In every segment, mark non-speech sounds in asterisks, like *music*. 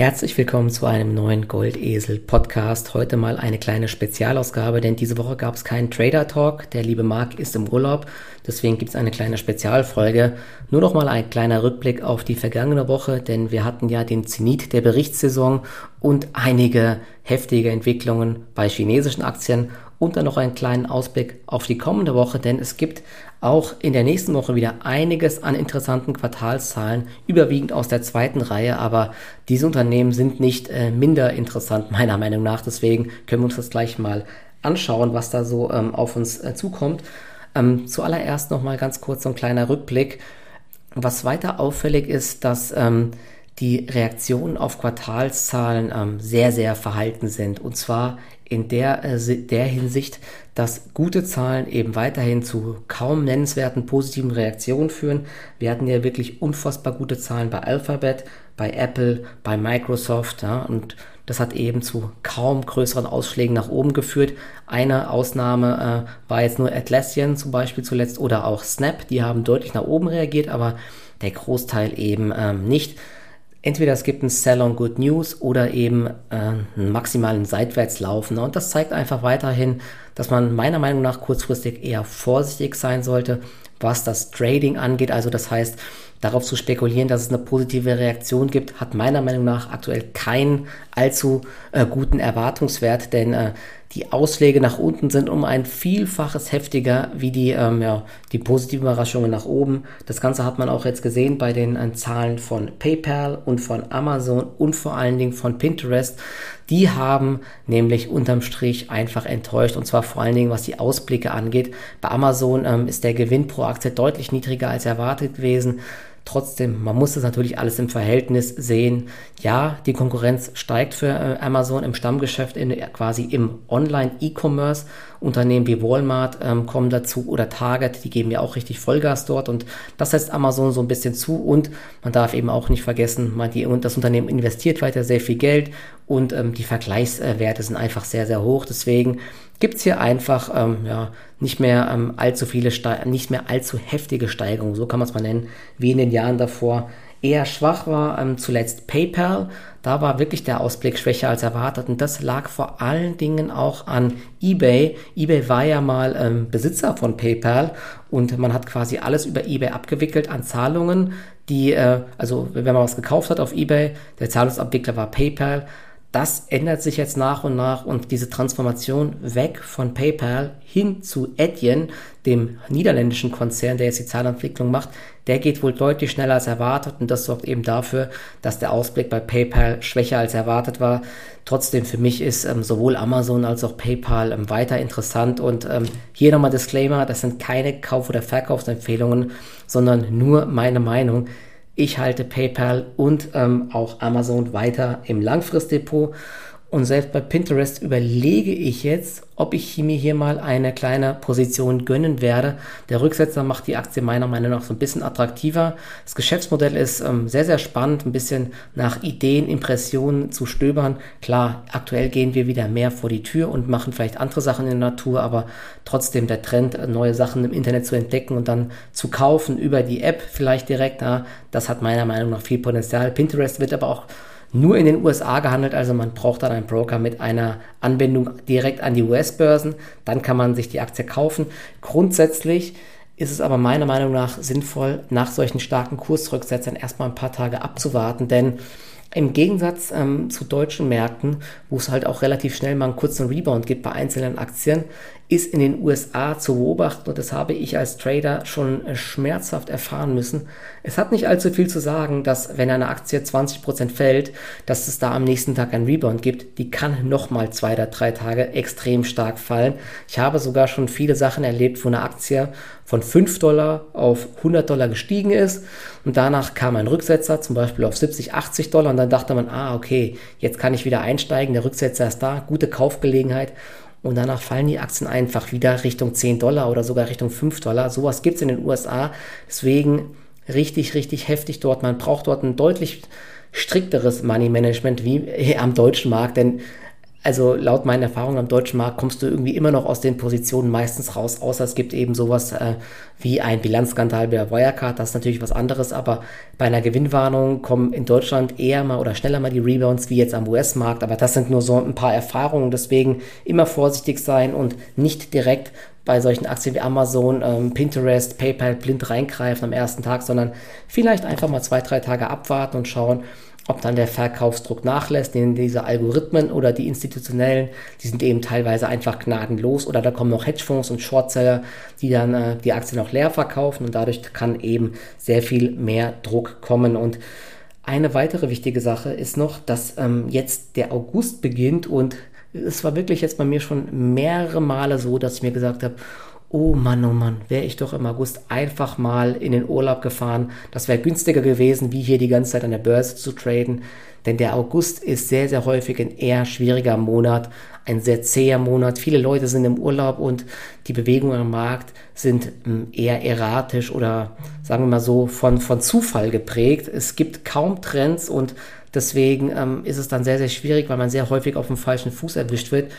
Herzlich willkommen zu einem neuen Goldesel Podcast. Heute mal eine kleine Spezialausgabe, denn diese Woche gab es keinen Trader Talk. Der liebe Marc ist im Urlaub, deswegen gibt es eine kleine Spezialfolge. Nur noch mal ein kleiner Rückblick auf die vergangene Woche, denn wir hatten ja den Zenit der Berichtssaison und einige heftige Entwicklungen bei chinesischen Aktien und dann noch einen kleinen Ausblick auf die kommende Woche, denn es gibt auch in der nächsten Woche wieder einiges an interessanten Quartalszahlen, überwiegend aus der zweiten Reihe, aber diese Unternehmen sind nicht äh, minder interessant, *laughs* meiner Meinung nach. Deswegen können wir uns das gleich mal anschauen, was da so ähm, auf uns äh, zukommt. Ähm, zuallererst noch mal ganz kurz so ein kleiner Rückblick. Was weiter auffällig ist, dass ähm, die Reaktionen auf Quartalszahlen ähm, sehr, sehr verhalten sind. Und zwar in der, äh, der Hinsicht, dass gute Zahlen eben weiterhin zu kaum nennenswerten positiven Reaktionen führen. Wir hatten ja wirklich unfassbar gute Zahlen bei Alphabet, bei Apple, bei Microsoft ja, und das hat eben zu kaum größeren Ausschlägen nach oben geführt. Eine Ausnahme äh, war jetzt nur Atlassian zum Beispiel zuletzt oder auch Snap, die haben deutlich nach oben reagiert, aber der Großteil eben ähm, nicht entweder es gibt ein Sell on Good News oder eben äh, einen maximalen Seitwärtslauf. Ne? Und das zeigt einfach weiterhin, dass man meiner Meinung nach kurzfristig eher vorsichtig sein sollte, was das Trading angeht. Also das heißt, darauf zu spekulieren, dass es eine positive Reaktion gibt, hat meiner Meinung nach aktuell keinen allzu äh, guten Erwartungswert, denn äh, die Ausschläge nach unten sind um ein Vielfaches heftiger wie die, ähm, ja, die positiven Überraschungen nach oben. Das Ganze hat man auch jetzt gesehen bei den äh, Zahlen von PayPal und von Amazon und vor allen Dingen von Pinterest. Die haben nämlich unterm Strich einfach enttäuscht und zwar vor allen Dingen, was die Ausblicke angeht. Bei Amazon ähm, ist der Gewinn pro Aktie deutlich niedriger als erwartet gewesen. Trotzdem, man muss das natürlich alles im Verhältnis sehen. Ja, die Konkurrenz steigt für äh, Amazon im Stammgeschäft, in, quasi im Online-E-Commerce. Unternehmen wie Walmart ähm, kommen dazu oder Target, die geben ja auch richtig Vollgas dort und das setzt Amazon so ein bisschen zu und man darf eben auch nicht vergessen, man die, das Unternehmen investiert weiter sehr viel Geld und ähm, die Vergleichswerte sind einfach sehr, sehr hoch. Deswegen gibt es hier einfach ähm, ja, nicht mehr ähm, allzu viele, Ste nicht mehr allzu heftige Steigerungen, so kann man es mal nennen, wie in den Jahren davor. Eher schwach war ähm, zuletzt PayPal. Da war wirklich der Ausblick schwächer als erwartet und das lag vor allen Dingen auch an eBay. eBay war ja mal ähm, Besitzer von PayPal und man hat quasi alles über eBay abgewickelt an Zahlungen, die, äh, also wenn man was gekauft hat auf eBay, der Zahlungsabwickler war PayPal, das ändert sich jetzt nach und nach und diese Transformation weg von PayPal hin zu Adyen, dem niederländischen Konzern, der jetzt die Zahlentwicklung macht, der geht wohl deutlich schneller als erwartet und das sorgt eben dafür, dass der Ausblick bei PayPal schwächer als erwartet war. Trotzdem für mich ist ähm, sowohl Amazon als auch PayPal ähm, weiter interessant und ähm, hier nochmal Disclaimer, das sind keine Kauf- oder Verkaufsempfehlungen, sondern nur meine Meinung. Ich halte PayPal und ähm, auch Amazon weiter im Langfristdepot. Und selbst bei Pinterest überlege ich jetzt, ob ich mir hier mal eine kleine Position gönnen werde. Der Rücksetzer macht die Aktie meiner Meinung nach so ein bisschen attraktiver. Das Geschäftsmodell ist ähm, sehr, sehr spannend, ein bisschen nach Ideen, Impressionen zu stöbern. Klar, aktuell gehen wir wieder mehr vor die Tür und machen vielleicht andere Sachen in der Natur, aber trotzdem der Trend, neue Sachen im Internet zu entdecken und dann zu kaufen über die App vielleicht direkt, na, das hat meiner Meinung nach viel Potenzial. Pinterest wird aber auch nur in den USA gehandelt, also man braucht dann einen Broker mit einer Anbindung direkt an die US-Börsen, dann kann man sich die Aktie kaufen. Grundsätzlich ist es aber meiner Meinung nach sinnvoll, nach solchen starken Kursrücksetzern erstmal ein paar Tage abzuwarten, denn im Gegensatz ähm, zu deutschen Märkten, wo es halt auch relativ schnell mal einen kurzen Rebound gibt bei einzelnen Aktien, ist in den USA zu beobachten und das habe ich als Trader schon äh, schmerzhaft erfahren müssen. Es hat nicht allzu viel zu sagen, dass wenn eine Aktie 20% fällt, dass es da am nächsten Tag einen Rebound gibt. Die kann nochmal zwei oder drei Tage extrem stark fallen. Ich habe sogar schon viele Sachen erlebt, wo eine Aktie von 5 Dollar auf 100 Dollar gestiegen ist und danach kam ein Rücksetzer, zum Beispiel auf 70, 80 Dollar und dann dachte man, ah okay, jetzt kann ich wieder einsteigen, der Rücksetzer ist da, gute Kaufgelegenheit und danach fallen die Aktien einfach wieder Richtung 10 Dollar oder sogar Richtung 5 Dollar. Sowas gibt es in den USA. Deswegen richtig, richtig heftig dort. Man braucht dort ein deutlich strikteres Money Management wie am deutschen Markt, denn also laut meinen Erfahrungen am deutschen Markt kommst du irgendwie immer noch aus den Positionen meistens raus, außer es gibt eben sowas äh, wie ein Bilanzskandal bei Wirecard, das ist natürlich was anderes, aber bei einer Gewinnwarnung kommen in Deutschland eher mal oder schneller mal die Rebounds wie jetzt am US-Markt, aber das sind nur so ein paar Erfahrungen, deswegen immer vorsichtig sein und nicht direkt bei solchen Aktien wie Amazon, ähm, Pinterest, PayPal blind reingreifen am ersten Tag, sondern vielleicht einfach mal zwei, drei Tage abwarten und schauen, ob dann der Verkaufsdruck nachlässt, denn diese Algorithmen oder die institutionellen, die sind eben teilweise einfach gnadenlos. Oder da kommen noch Hedgefonds und Shortseller, die dann äh, die Aktien auch leer verkaufen und dadurch kann eben sehr viel mehr Druck kommen. Und eine weitere wichtige Sache ist noch, dass ähm, jetzt der August beginnt und es war wirklich jetzt bei mir schon mehrere Male so, dass ich mir gesagt habe, oh Mann, oh Mann, wäre ich doch im August einfach mal in den Urlaub gefahren. Das wäre günstiger gewesen, wie hier die ganze Zeit an der Börse zu traden. Denn der August ist sehr, sehr häufig ein eher schwieriger Monat, ein sehr zäher Monat. Viele Leute sind im Urlaub und die Bewegungen am Markt sind hm, eher erratisch oder sagen wir mal so von, von Zufall geprägt. Es gibt kaum Trends und deswegen ähm, ist es dann sehr, sehr schwierig, weil man sehr häufig auf dem falschen Fuß erwischt wird.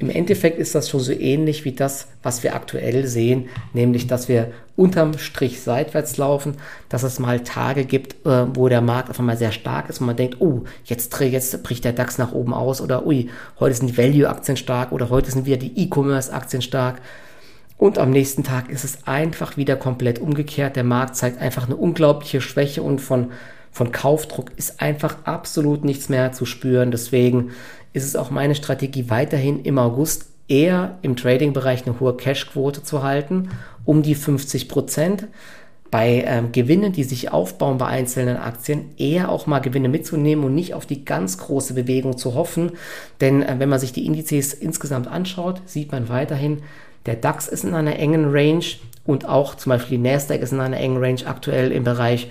Im Endeffekt ist das schon so ähnlich wie das, was wir aktuell sehen, nämlich dass wir unterm Strich seitwärts laufen, dass es mal Tage gibt, äh, wo der Markt auf einmal sehr stark ist und man denkt, oh, jetzt, jetzt bricht der DAX nach oben aus oder ui, heute sind die Value-Aktien stark oder heute sind wieder die E-Commerce-Aktien stark. Und am nächsten Tag ist es einfach wieder komplett umgekehrt. Der Markt zeigt einfach eine unglaubliche Schwäche und von, von Kaufdruck ist einfach absolut nichts mehr zu spüren. Deswegen ist es auch meine Strategie weiterhin im August eher im Trading-Bereich eine hohe Cash-Quote zu halten, um die 50 Prozent. Bei ähm, Gewinnen, die sich aufbauen bei einzelnen Aktien, eher auch mal Gewinne mitzunehmen und nicht auf die ganz große Bewegung zu hoffen. Denn äh, wenn man sich die Indizes insgesamt anschaut, sieht man weiterhin, der DAX ist in einer engen Range und auch zum Beispiel die Nasdaq ist in einer engen Range aktuell im Bereich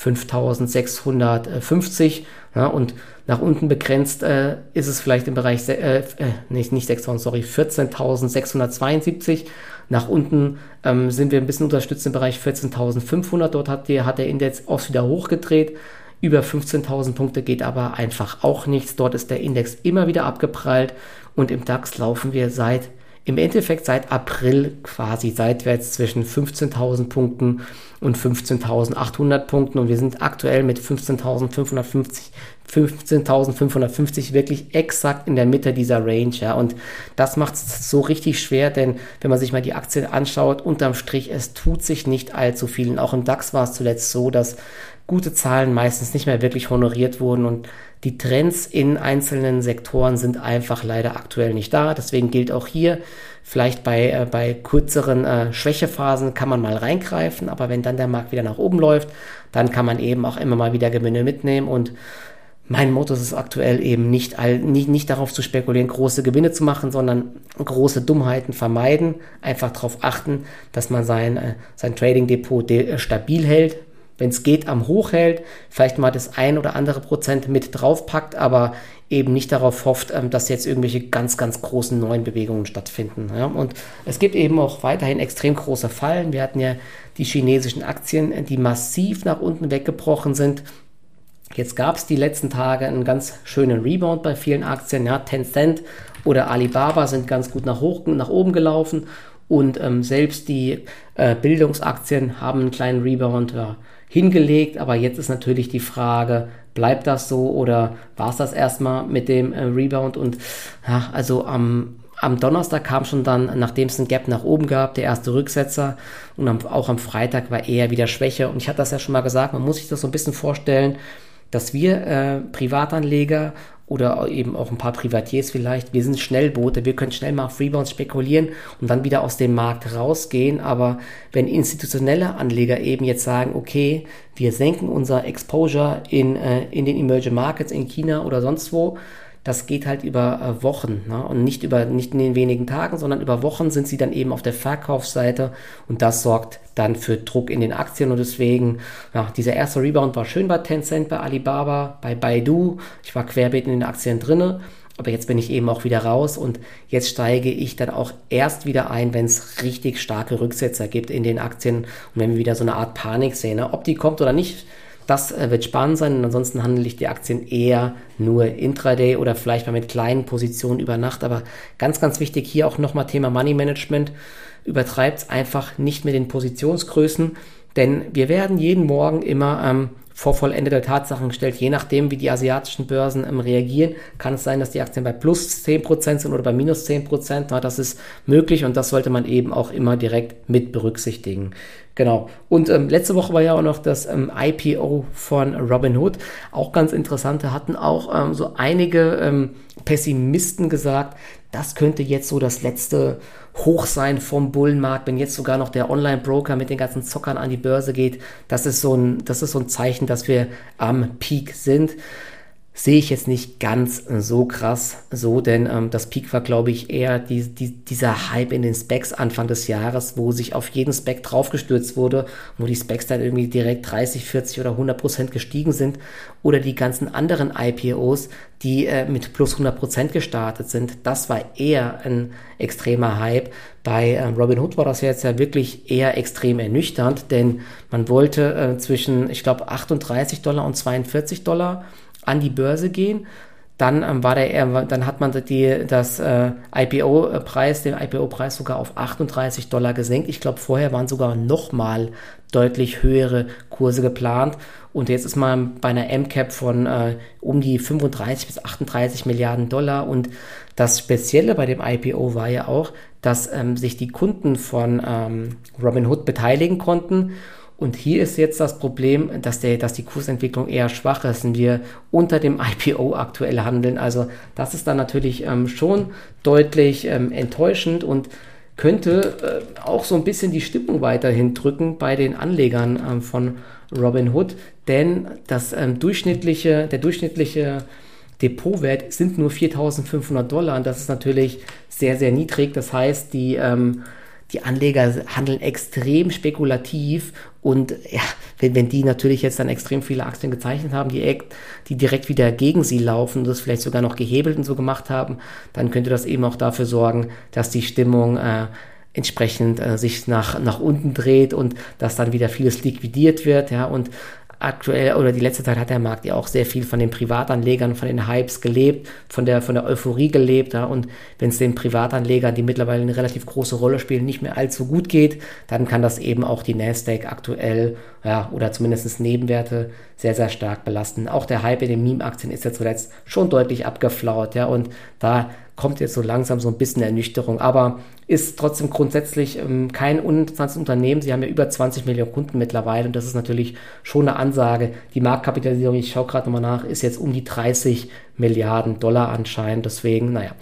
5650 ja, und nach unten begrenzt äh, ist es vielleicht im Bereich, äh, äh, nicht, nicht 6000, sorry, 14.672. Nach unten ähm, sind wir ein bisschen unterstützt im Bereich 14.500. Dort hat, die, hat der Index auch wieder hochgedreht. Über 15.000 Punkte geht aber einfach auch nichts. Dort ist der Index immer wieder abgeprallt und im DAX laufen wir seit im Endeffekt seit April quasi seitwärts zwischen 15.000 Punkten und 15.800 Punkten. Und wir sind aktuell mit 15.550 15.550 wirklich exakt in der Mitte dieser Range, ja, und das macht es so richtig schwer, denn wenn man sich mal die Aktien anschaut, unterm Strich, es tut sich nicht allzu viel. Und auch im DAX war es zuletzt so, dass gute Zahlen meistens nicht mehr wirklich honoriert wurden. Und die Trends in einzelnen Sektoren sind einfach leider aktuell nicht da. Deswegen gilt auch hier, vielleicht bei, äh, bei kürzeren äh, Schwächephasen kann man mal reingreifen, aber wenn dann der Markt wieder nach oben läuft, dann kann man eben auch immer mal wieder Gewinne mitnehmen. Und mein Motto ist es aktuell eben nicht, nicht, nicht darauf zu spekulieren, große Gewinne zu machen, sondern große Dummheiten vermeiden. Einfach darauf achten, dass man sein, äh, sein Trading Depot de stabil hält, wenn es geht, am Hoch hält, vielleicht mal das ein oder andere Prozent mit draufpackt, aber eben nicht darauf hofft, ähm, dass jetzt irgendwelche ganz, ganz großen neuen Bewegungen stattfinden. Und es gibt eben auch weiterhin extrem große Fallen. Wir hatten ja die chinesischen Aktien, die massiv nach unten weggebrochen sind. Jetzt gab es die letzten Tage einen ganz schönen Rebound bei vielen Aktien. Ja, Tencent oder Alibaba sind ganz gut nach, hoch, nach oben gelaufen und ähm, selbst die äh, Bildungsaktien haben einen kleinen Rebound. Ja hingelegt. Aber jetzt ist natürlich die Frage, bleibt das so oder war es das erstmal mit dem äh, Rebound? Und ja, also am, am Donnerstag kam schon dann, nachdem es ein Gap nach oben gab, der erste Rücksetzer und am, auch am Freitag war eher wieder Schwäche. Und ich hatte das ja schon mal gesagt, man muss sich das so ein bisschen vorstellen, dass wir äh, Privatanleger oder eben auch ein paar Privatiers vielleicht. Wir sind Schnellboote, wir können schnell mal auf Rebounds spekulieren und dann wieder aus dem Markt rausgehen. Aber wenn institutionelle Anleger eben jetzt sagen, okay, wir senken unser Exposure in, äh, in den Emerging Markets in China oder sonst wo, das geht halt über äh, Wochen ne? und nicht über nicht in den wenigen Tagen, sondern über Wochen sind sie dann eben auf der Verkaufsseite und das sorgt dann für Druck in den Aktien und deswegen, ja, dieser erste Rebound war schön bei Tencent, bei Alibaba, bei Baidu, ich war querbeet in den Aktien drinne, aber jetzt bin ich eben auch wieder raus und jetzt steige ich dann auch erst wieder ein, wenn es richtig starke Rücksetzer gibt in den Aktien und wenn wir wieder so eine Art Panik sehen. Ne? Ob die kommt oder nicht, das äh, wird spannend sein und ansonsten handle ich die Aktien eher nur intraday oder vielleicht mal mit kleinen Positionen über Nacht. Aber ganz, ganz wichtig hier auch nochmal Thema Money Management. Übertreibt es einfach nicht mit den Positionsgrößen, denn wir werden jeden Morgen immer ähm, vor vollendete Tatsachen gestellt. Je nachdem, wie die asiatischen Börsen ähm, reagieren, kann es sein, dass die Aktien bei plus 10% sind oder bei minus 10%. Na, das ist möglich und das sollte man eben auch immer direkt mit berücksichtigen. Genau. Und ähm, letzte Woche war ja auch noch das ähm, IPO von Robinhood. Auch ganz interessante, hatten auch ähm, so einige ähm, Pessimisten gesagt, das könnte jetzt so das letzte hoch sein vom Bullenmarkt, wenn jetzt sogar noch der Online-Broker mit den ganzen Zockern an die Börse geht. Das ist so ein, das ist so ein Zeichen, dass wir am Peak sind sehe ich jetzt nicht ganz so krass so, denn ähm, das Peak war, glaube ich, eher die, die, dieser Hype in den Specs Anfang des Jahres, wo sich auf jeden Spec draufgestürzt wurde, wo die Specs dann irgendwie direkt 30, 40 oder 100 Prozent gestiegen sind oder die ganzen anderen IPOs, die äh, mit plus 100 Prozent gestartet sind. Das war eher ein extremer Hype. Bei äh, Robinhood war das jetzt ja wirklich eher extrem ernüchternd, denn man wollte äh, zwischen, ich glaube, 38 Dollar und 42 Dollar an die Börse gehen. Dann ähm, war der, dann hat man die, das äh, IPO-Preis, den IPO-Preis sogar auf 38 Dollar gesenkt. Ich glaube, vorher waren sogar noch mal deutlich höhere Kurse geplant. Und jetzt ist man bei einer MCAP von äh, um die 35 bis 38 Milliarden Dollar. Und das Spezielle bei dem IPO war ja auch, dass ähm, sich die Kunden von ähm, Robinhood beteiligen konnten und hier ist jetzt das Problem, dass, der, dass die Kursentwicklung eher schwach ist und wir unter dem *laughs* IPO aktuell handeln. Also das ist dann natürlich ähm, schon deutlich ähm, enttäuschend und könnte äh, auch so ein bisschen die Stimmung weiterhin drücken bei den Anlegern ähm, von Robinhood, denn das ähm, durchschnittliche, der durchschnittliche Depotwert sind nur 4.500 Dollar und das ist natürlich sehr, sehr niedrig. Das heißt, die ähm, die Anleger handeln extrem spekulativ und ja, wenn, wenn die natürlich jetzt dann extrem viele Aktien gezeichnet haben, die, die direkt wieder gegen sie laufen und das vielleicht sogar noch gehebelt und so gemacht haben, dann könnte das eben auch dafür sorgen, dass die Stimmung äh, entsprechend äh, sich nach, nach unten dreht und dass dann wieder vieles liquidiert wird, ja, und aktuell oder die letzte Zeit hat der Markt ja auch sehr viel von den Privatanlegern, von den Hypes gelebt, von der, von der Euphorie gelebt. Ja, und wenn es den Privatanlegern, die mittlerweile eine relativ große Rolle spielen, nicht mehr allzu gut geht, dann kann das eben auch die Nasdaq aktuell ja, oder zumindest Nebenwerte sehr, sehr stark belasten. Auch der Hype in den Meme-Aktien ist ja zuletzt schon deutlich abgeflaut. Ja, und da kommt jetzt so langsam so ein bisschen Ernüchterung, aber ist trotzdem grundsätzlich ähm, kein uninteressantes Unternehmen. Sie haben ja über 20 Millionen Kunden mittlerweile und das ist natürlich schon eine Ansage. Die Marktkapitalisierung, ich schaue gerade nochmal nach, ist jetzt um die 30 Milliarden Dollar anscheinend. Deswegen, naja,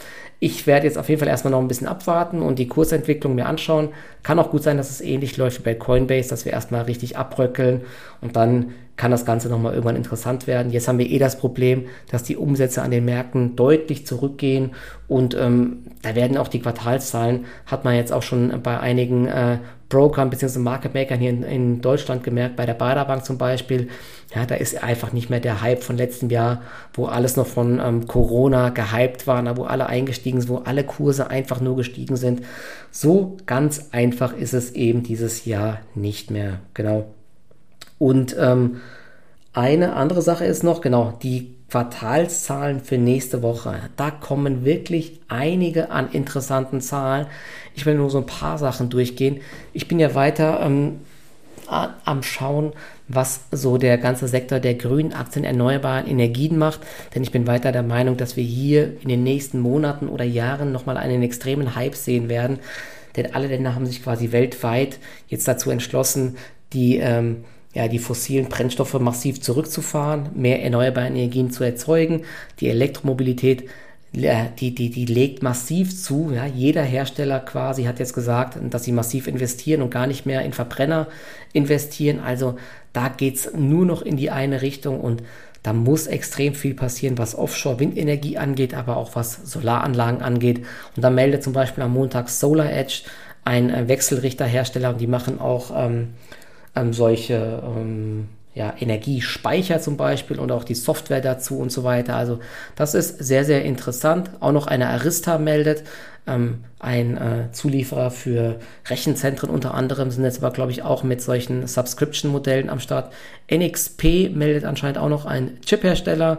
ich werde jetzt auf jeden Fall erstmal noch ein bisschen abwarten und die Kursentwicklung mir anschauen. Kann auch gut sein, dass es ähnlich läuft wie bei Coinbase, dass wir erstmal richtig abbröckeln und dann kann das Ganze nochmal irgendwann interessant werden. Jetzt haben wir eh das Problem, dass die Umsätze an den Märkten deutlich zurückgehen und ähm, da werden auch die Quartalszahlen, hat man jetzt auch schon bei einigen äh, Brokern bzw. Market Makern hier in, in, Deutschland gemerkt, bei der Baderbank zum Beispiel, ja, da ist einfach nicht mehr der Hype von letztem Jahr, wo alles noch von ähm, Corona gehypt war, wo alle eingestiegen sind, wo alle Kurse einfach nur gestiegen sind. So ganz einfach ist es eben dieses Jahr nicht mehr. Genau. Und ähm, eine andere Sache ist noch, genau, die Quartalszahlen für nächste Woche. Da kommen wirklich einige an interessanten Zahlen. Ich will nur so ein paar Sachen durchgehen. Ich bin ja weiter ähm, am Schauen, was so der ganze Sektor der grünen Aktien erneuerbaren Energien macht. Denn ich bin weiter der Meinung, dass wir hier in den nächsten Monaten oder Jahren nochmal einen extremen Hype sehen werden. Denn alle Länder haben sich quasi weltweit jetzt dazu entschlossen, die ähm, ja, die fossilen Brennstoffe massiv zurückzufahren, mehr erneuerbare Energien zu erzeugen. Die Elektromobilität, die, die, die legt massiv zu. Ja. Jeder Hersteller quasi hat jetzt gesagt, dass sie massiv investieren und gar nicht mehr in Verbrenner investieren. Also da geht es nur noch in die eine Richtung und da muss extrem viel passieren, was Offshore-Windenergie angeht, aber auch was Solaranlagen angeht. Und da meldet zum Beispiel am Montag Solar Edge, ein Wechselrichterhersteller, und die machen auch ähm, ähm, solche ähm, ja, Energiespeicher zum Beispiel und auch die Software dazu und so weiter. Also das ist sehr, sehr interessant. Auch noch eine Arista meldet, ähm, ein äh, Zulieferer für Rechenzentren unter anderem, sind jetzt aber, glaube ich, auch mit solchen Subscription-Modellen am Start. NXP meldet anscheinend auch noch ein Chip-Hersteller.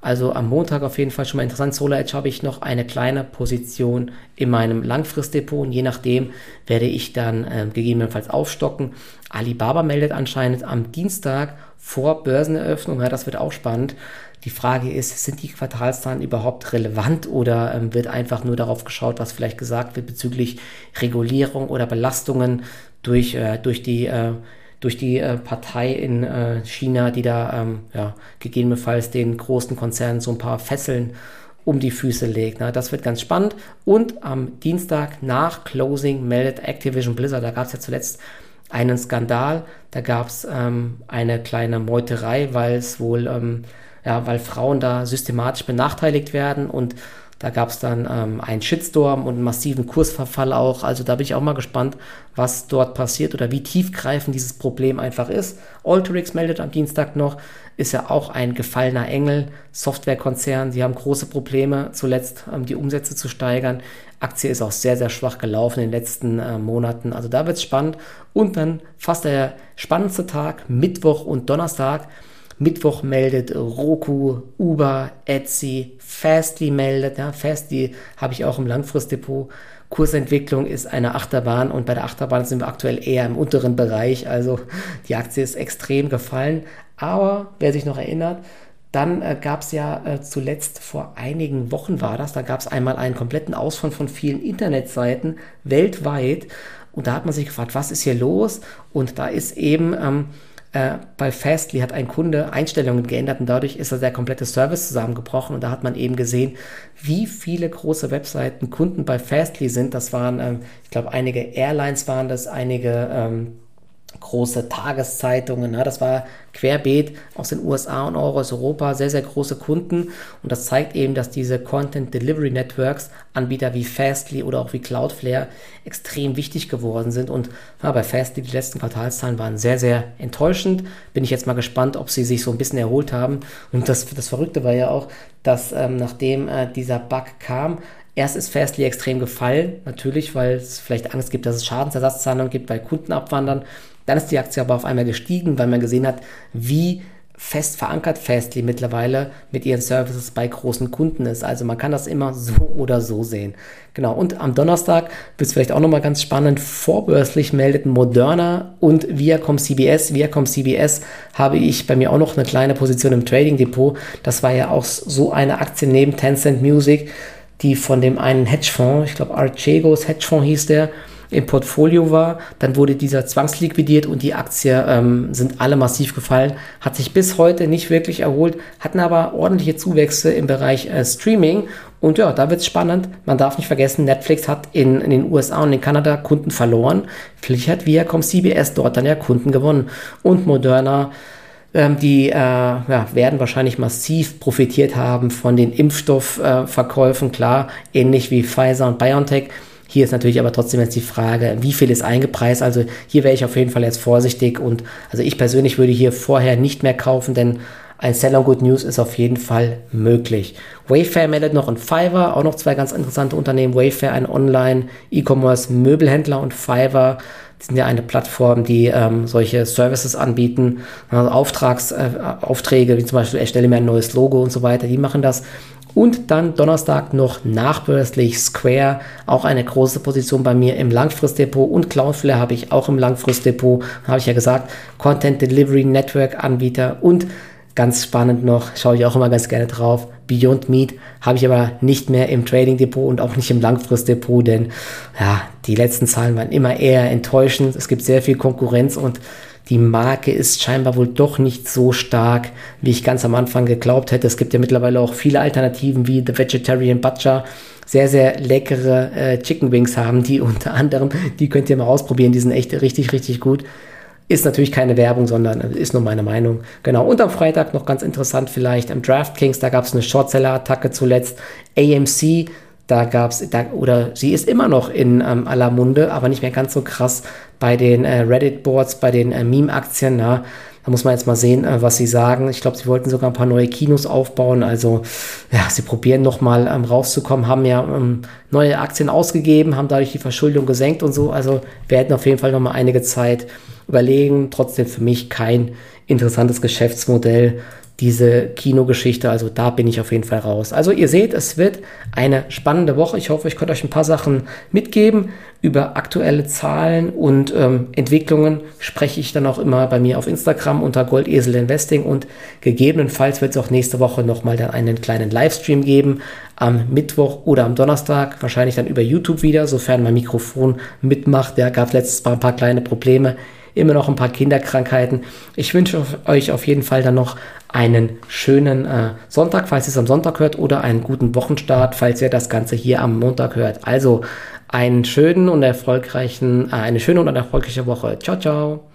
Also am Montag auf jeden Fall schon mal interessant. Solar Edge habe ich noch eine kleine Position in meinem Langfristdepot und je nachdem werde ich dann äh, gegebenenfalls aufstocken. Alibaba meldet anscheinend am Dienstag vor Börseneröffnung. Ja, das wird auch spannend. Die Frage ist, sind die Quartalszahlen überhaupt relevant oder ähm, wird einfach nur darauf geschaut, was vielleicht gesagt wird bezüglich Regulierung oder Belastungen durch, äh, durch die äh, durch die äh, Partei in äh, China, die da ähm, ja, gegebenenfalls den großen Konzernen so ein paar Fesseln um die Füße legt. Ne? Das wird ganz spannend. Und am Dienstag nach Closing meldet Activision Blizzard, da gab es ja zuletzt einen Skandal, da gab es ähm, eine kleine Meuterei, weil es wohl, ähm, ja, weil Frauen da systematisch benachteiligt werden und da gab es dann ähm, einen Shitstorm und einen massiven Kursverfall auch. Also da bin ich auch mal gespannt, was dort passiert oder wie tiefgreifend dieses Problem einfach ist. Alterix meldet am Dienstag noch, ist ja auch ein gefallener Engel, Softwarekonzern. Sie haben große Probleme, zuletzt ähm, die Umsätze zu steigern. Aktie ist auch sehr, sehr schwach gelaufen in den letzten äh, Monaten. Also da wird es spannend. Und dann fast der spannendste Tag, Mittwoch und Donnerstag Mittwoch meldet Roku, Uber, Etsy, Fastly meldet. Ja, Fastly habe ich auch im Langfristdepot. Kursentwicklung ist eine Achterbahn und bei der Achterbahn sind wir aktuell eher im unteren Bereich. Also die Aktie ist extrem gefallen. Aber wer sich noch erinnert, dann äh, gab es ja äh, zuletzt vor einigen Wochen war das, da gab es einmal einen kompletten Ausfall von vielen Internetseiten weltweit. Und da hat man sich gefragt, was ist hier los? Und da ist eben ähm, äh, bei Fastly hat ein Kunde Einstellungen geändert und dadurch ist der komplette Service zusammengebrochen und da hat man eben gesehen, wie viele große Webseiten Kunden bei Fastly sind. Das waren, ähm, ich glaube, einige Airlines waren das, einige ähm, große Tageszeitungen. Ne? Das war querbeet aus den USA und auch aus Europa, sehr, sehr große Kunden. Und das zeigt eben, dass diese Content Delivery Networks, Anbieter wie Fastly oder auch wie Cloudflare, extrem wichtig geworden sind. Und ja, bei Fastly, die letzten Quartalszahlen waren sehr, sehr enttäuschend. Bin ich jetzt mal gespannt, ob sie sich so ein bisschen erholt haben. Und das, das Verrückte war ja auch, dass ähm, nachdem äh, dieser Bug kam, Erst ist Fastly extrem gefallen, natürlich, weil es vielleicht Angst gibt, dass es Schadensersatzzahlungen gibt bei Kundenabwandern. Dann ist die Aktie aber auf einmal gestiegen, weil man gesehen hat, wie fest verankert Fastly mittlerweile mit ihren Services bei großen Kunden ist. Also man kann das immer so oder so sehen. Genau. Und am Donnerstag wird es vielleicht auch nochmal ganz spannend. Vorbörslich meldeten Moderna und Viacom CBS. Viacom CBS habe ich bei mir auch noch eine kleine Position im Trading Depot. Das war ja auch so eine Aktie neben Tencent Music, die von dem einen Hedgefonds, ich glaube Archegos Hedgefonds hieß der, im Portfolio war. Dann wurde dieser zwangsliquidiert und die Aktien ähm, sind alle massiv gefallen. Hat sich bis heute nicht wirklich erholt, hatten aber ordentliche Zuwächse im Bereich äh, Streaming. Und ja, da wird es spannend. Man darf nicht vergessen, Netflix hat in, in, den USA und in Kanada Kunden verloren. Vielleicht hat Viacom CBS dort dann ja Kunden gewonnen. Und Moderna ähm, die äh, ja, werden wahrscheinlich massiv profitiert haben von den Impfstoffverkäufen, äh, klar, ähnlich wie Pfizer und BioNTech. Hier ist natürlich aber trotzdem jetzt die Frage, wie viel ist eingepreist? Also hier wäre ich auf jeden Fall jetzt vorsichtig und also ich persönlich würde hier vorher nicht mehr kaufen, denn ein Sell on Good News ist auf jeden Fall möglich. Wayfair meldet noch und Fiverr, auch noch zwei ganz interessante Unternehmen. Wayfair, ein Online-E-Commerce-Möbelhändler und Fiverr, die sind ja eine Plattform, die ähm, solche Services anbieten, also Auftrags, äh, Aufträge, wie zum Beispiel erstelle mir ein neues Logo und so weiter, die machen das. Und dann Donnerstag noch nachbörslich Square, auch eine große Position bei mir im Langfristdepot. Und Cloudflare habe ich auch im Langfristdepot, habe ich ja gesagt, Content Delivery Network Anbieter. Und ganz spannend noch, schaue ich auch immer ganz gerne drauf, Beyond Meat habe ich aber nicht mehr im Trading Depot und auch nicht im Langfristdepot, denn ja, die letzten Zahlen waren immer eher enttäuschend. Es gibt sehr viel Konkurrenz und die Marke ist scheinbar wohl doch nicht so stark, wie ich ganz am Anfang geglaubt hätte. Es gibt ja mittlerweile auch viele Alternativen wie The Vegetarian Butcher, sehr, sehr leckere äh, Chicken Wings haben, die *laughs* unter anderem, die könnt ihr mal ausprobieren, die sind echt richtig, richtig gut. Ist natürlich keine Werbung, sondern ist nur meine Meinung. Genau. Und am Freitag noch ganz interessant vielleicht am DraftKings, da gab es eine Shortseller-Attacke zuletzt. AMC, da gab es, oder sie ist immer noch in ähm, aller Munde, aber nicht mehr ganz so krass bei den äh, Reddit-Boards, bei den äh, Meme-Aktien. Ja. Da muss man jetzt mal sehen, äh, was sie sagen. Ich glaube, sie wollten sogar ein paar neue Kinos aufbauen. Also ja, sie probieren nochmal ähm, rauszukommen, haben ja ähm, neue Aktien ausgegeben, haben dadurch die Verschuldung gesenkt und so. Also werden auf jeden Fall nochmal einige Zeit überlegen. Trotzdem für mich kein interessantes Geschäftsmodell diese Kinogeschichte. Also da bin ich auf jeden Fall raus. Also ihr seht, es wird eine spannende Woche. Ich hoffe, ich konnte euch ein paar Sachen mitgeben. Über aktuelle Zahlen und ähm, Entwicklungen spreche ich dann auch immer bei mir auf Instagram unter Goldesel Investing und gegebenenfalls wird es auch nächste Woche nochmal dann einen kleinen Livestream geben am Mittwoch oder am Donnerstag, wahrscheinlich dann über YouTube wieder, sofern mein Mikrofon mitmacht. Der gab letztes Mal ein paar kleine Probleme immer noch ein paar Kinderkrankheiten. Ich wünsche euch auf jeden Fall dann noch einen schönen äh, Sonntag, falls ihr es am Sonntag hört, oder einen guten Wochenstart, falls ihr das Ganze hier am Montag hört. Also einen schönen und erfolgreichen, äh, eine schöne und erfolgreiche Woche. Ciao, ciao.